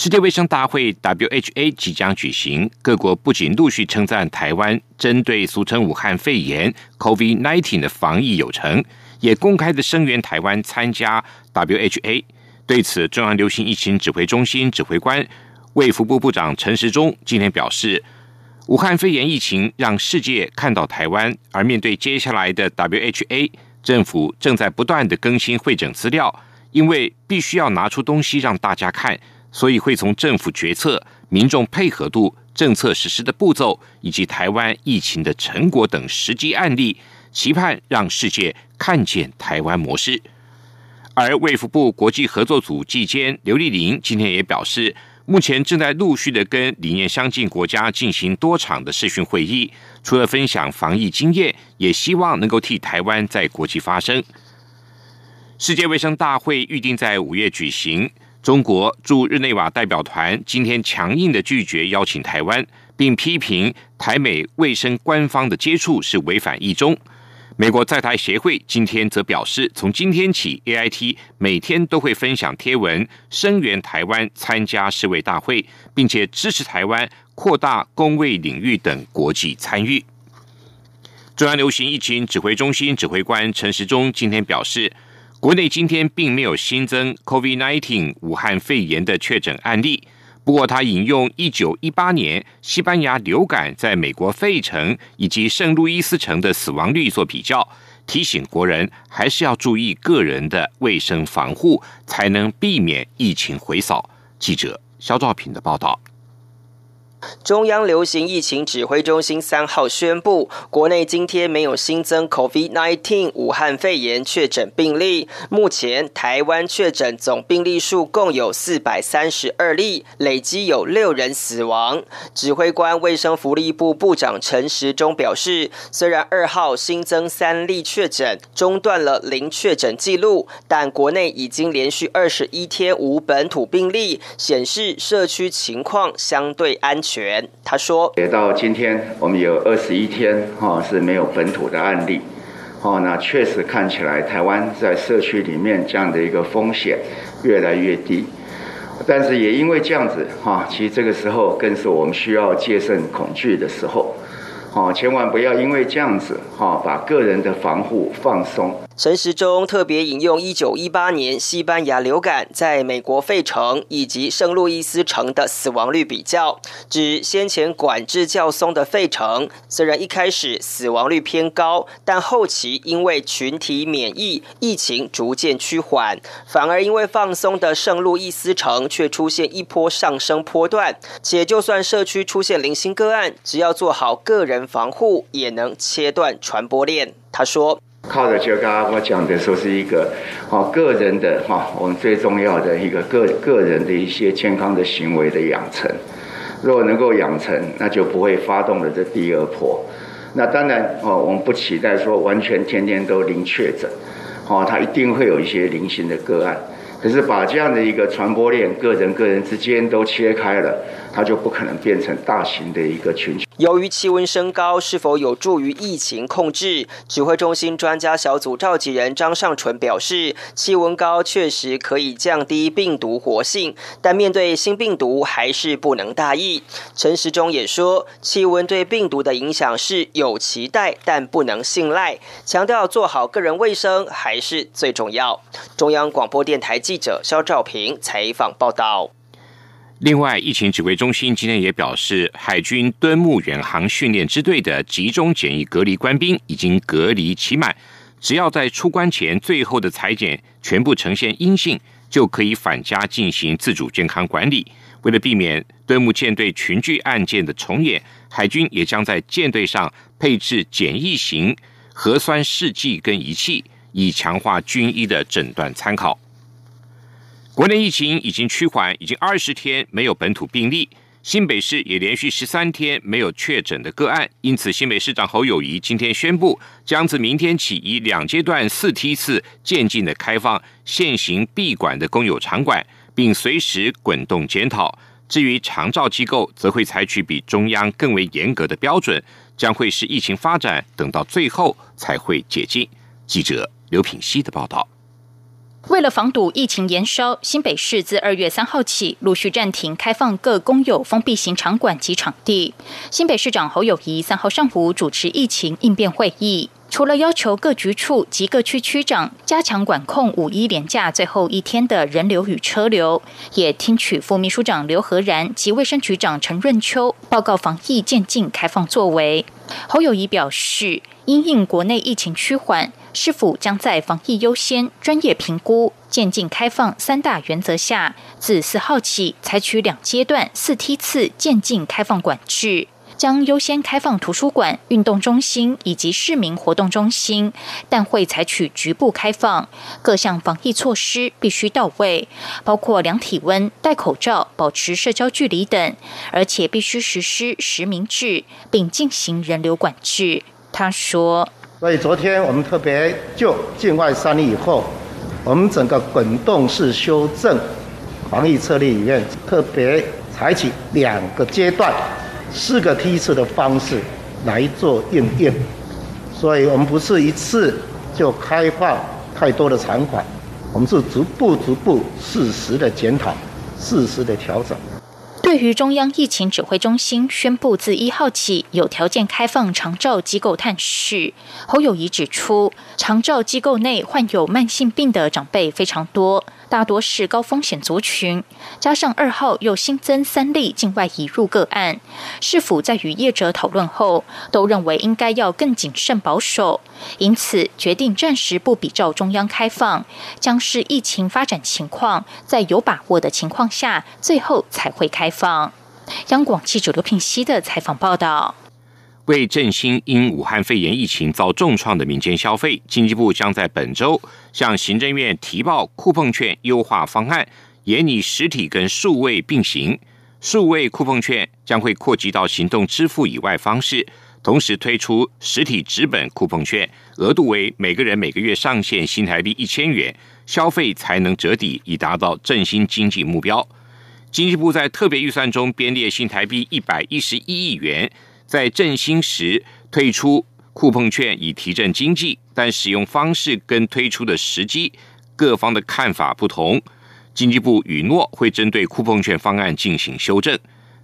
世界卫生大会 （WHA） 即将举行，各国不仅陆续称赞台湾针对俗称武汉肺炎 （COVID-19） 的防疫有成，也公开的声援台湾参加 WHA。对此，中央流行疫情指挥中心指挥官卫福部部长陈时中今天表示，武汉肺炎疫情让世界看到台湾，而面对接下来的 WHA，政府正在不断的更新会诊资料，因为必须要拿出东西让大家看。所以会从政府决策、民众配合度、政策实施的步骤，以及台湾疫情的成果等实际案例，期盼让世界看见台湾模式。而卫福部国际合作组季监刘丽玲今天也表示，目前正在陆续的跟理念相近国家进行多场的视讯会议，除了分享防疫经验，也希望能够替台湾在国际发声。世界卫生大会预定在五月举行。中国驻日内瓦代表团今天强硬的拒绝邀请台湾，并批评台美卫生官方的接触是违反一中。美国在台协会今天则表示，从今天起，A I T 每天都会分享贴文声援台湾参加世卫大会，并且支持台湾扩大公卫领域等国际参与。中央流行疫情指挥中心指挥官陈时中今天表示。国内今天并没有新增 COVID-19 武汉肺炎的确诊案例，不过他引用一九一八年西班牙流感在美国费城以及圣路易斯城的死亡率做比较，提醒国人还是要注意个人的卫生防护，才能避免疫情回扫。记者肖兆平的报道。中央流行疫情指挥中心三号宣布，国内今天没有新增 COVID-19 武汉肺炎确诊病例。目前台湾确诊总病例数共有四百三十二例，累积有六人死亡。指挥官卫生福利部部长陈时中表示，虽然二号新增三例确诊，中断了零确诊记录，但国内已经连续二十一天无本土病例，显示社区情况相对安全。全他说，也到今天，我们有二十一天哈是没有本土的案例，哦，那确实看起来台湾在社区里面这样的一个风险越来越低，但是也因为这样子哈，其实这个时候更是我们需要戒慎恐惧的时候。哦，千万不要因为这样子，哈，把个人的防护放松。陈时中特别引用一九一八年西班牙流感在美国费城以及圣路易斯城的死亡率比较，指先前管制较松的费城，虽然一开始死亡率偏高，但后期因为群体免疫，疫情逐渐趋缓，反而因为放松的圣路易斯城却出现一波上升波段，且就算社区出现零星个案，只要做好个人。防护也能切断传播链。他说：“靠着就刚刚我讲的说是一个哦个人的哈，我们最重要的一个个个人的一些健康的行为的养成。如果能够养成，那就不会发动了这第二波。那当然哦，我们不期待说完全天天都零确诊，哦，它一定会有一些零星的个案。可是把这样的一个传播链，个人个人之间都切开了，它就不可能变成大型的一个群。”由于气温升高，是否有助于疫情控制？指挥中心专家小组召集人张尚纯表示，气温高确实可以降低病毒活性，但面对新病毒还是不能大意。陈时中也说，气温对病毒的影响是有期待，但不能信赖，强调做好个人卫生还是最重要。中央广播电台记者肖兆平采访报道。另外，疫情指挥中心今天也表示，海军敦睦远航训练支队的集中检疫隔离官兵已经隔离期满，只要在出关前最后的裁剪全部呈现阴性，就可以返家进行自主健康管理。为了避免敦睦舰队群聚案件的重演，海军也将在舰队上配置简易型核酸试剂跟仪器，以强化军医的诊断参考。国内疫情已经趋缓，已经二十天没有本土病例。新北市也连续十三天没有确诊的个案，因此新北市长侯友谊今天宣布，将自明天起以两阶段四梯次渐进的开放现行闭馆的公有场馆，并随时滚动检讨。至于长照机构，则会采取比中央更为严格的标准，将会是疫情发展等到最后才会解禁。记者刘品希的报道。为了防堵疫情延烧，新北市自二月三号起陆续暂停开放各公有封闭型场馆及场地。新北市长侯友谊三号上午主持疫情应变会议，除了要求各局处及各区区长加强管控五一连假最后一天的人流与车流，也听取副秘书长刘和然及卫生局长陈润秋报告防疫渐进开放作为。侯友谊表示，因应国内疫情趋缓。是否将在防疫优先、专业评估、渐进开放三大原则下，自四号起采取两阶段、四梯次渐进开放管制，将优先开放图书馆、运动中心以及市民活动中心，但会采取局部开放。各项防疫措施必须到位，包括量体温、戴口罩、保持社交距离等，而且必须实施实名制，并进行人流管制。他说。所以昨天我们特别就境外三例以后，我们整个滚动式修正防疫策略里面，特别采取两个阶段、四个梯次的方式来做应变。所以我们不是一次就开放太多的场馆，我们是逐步、逐步、适时的检讨、适时的调整。对于中央疫情指挥中心宣布自一号起有条件开放长照机构探视，侯友谊指出，长照机构内患有慢性病的长辈非常多。大多是高风险族群，加上二号又新增三例境外移入个案，是否在与业者讨论后，都认为应该要更谨慎保守，因此决定暂时不比照中央开放，将是疫情发展情况在有把握的情况下，最后才会开放。央广记者刘品熙的采访报道。为振兴因武汉肺炎疫情遭重创的民间消费，经济部将在本周向行政院提报酷碰券优化方案，严拟实体跟数位并行。数位酷碰券将会扩及到行动支付以外方式，同时推出实体纸本酷碰券，额度为每个人每个月上限新台币一千元，消费才能折抵，以达到振兴经济目标。经济部在特别预算中编列新台币一百一十一亿元。在振兴时推出酷碰券以提振经济，但使用方式跟推出的时机各方的看法不同。经济部允诺会针对酷碰券方案进行修正。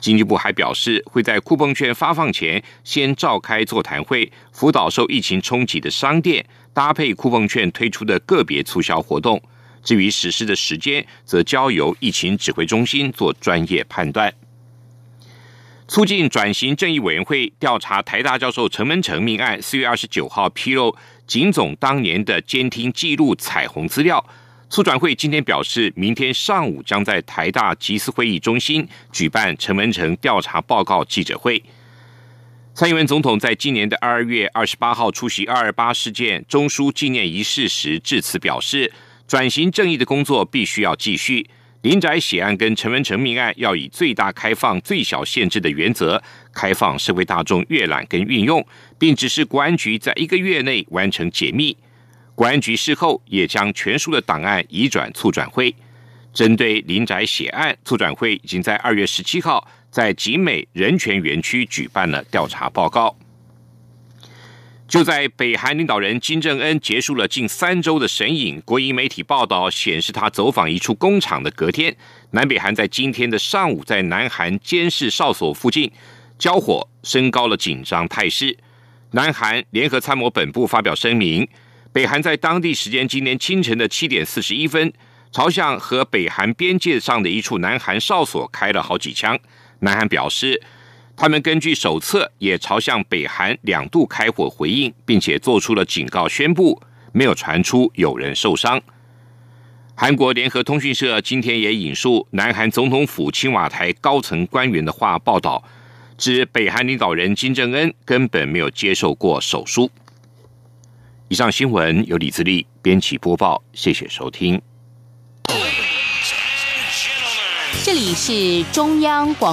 经济部还表示，会在酷碰券发放前先召开座谈会，辅导受疫情冲击的商店搭配酷碰券推出的个别促销活动。至于实施的时间，则交由疫情指挥中心做专业判断。促进转型正义委员会调查台大教授陈文成命案，四月二十九号披露警总当年的监听记录彩虹资料。促转会今天表示，明天上午将在台大集思会议中心举办陈文成调查报告记者会。蔡英文总统在今年的二月二十八号出席二二八事件中枢纪念仪式时致辞表示，转型正义的工作必须要继续。林宅血案跟陈文成命案要以最大开放、最小限制的原则，开放社会大众阅览跟运用，并指示国安局在一个月内完成解密。国安局事后也将全书的档案移转促转会。针对林宅血案，促转会已经在二月十七号在集美人权园区举办了调查报告。就在北韩领导人金正恩结束了近三周的神隐，国营媒体报道显示，他走访一处工厂的隔天，南北韩在今天的上午在南韩监视哨所附近交火，升高了紧张态势。南韩联合参谋本部发表声明，北韩在当地时间今天清晨的七点四十一分，朝向和北韩边界上的一处南韩哨所开了好几枪。南韩表示。他们根据手册也朝向北韩两度开火回应，并且做出了警告宣布，没有传出有人受伤。韩国联合通讯社今天也引述南韩总统府青瓦台高层官员的话报道，指北韩领导人金正恩根本没有接受过手术。以上新闻由李自力编辑播报，谢谢收听。这里是中央广。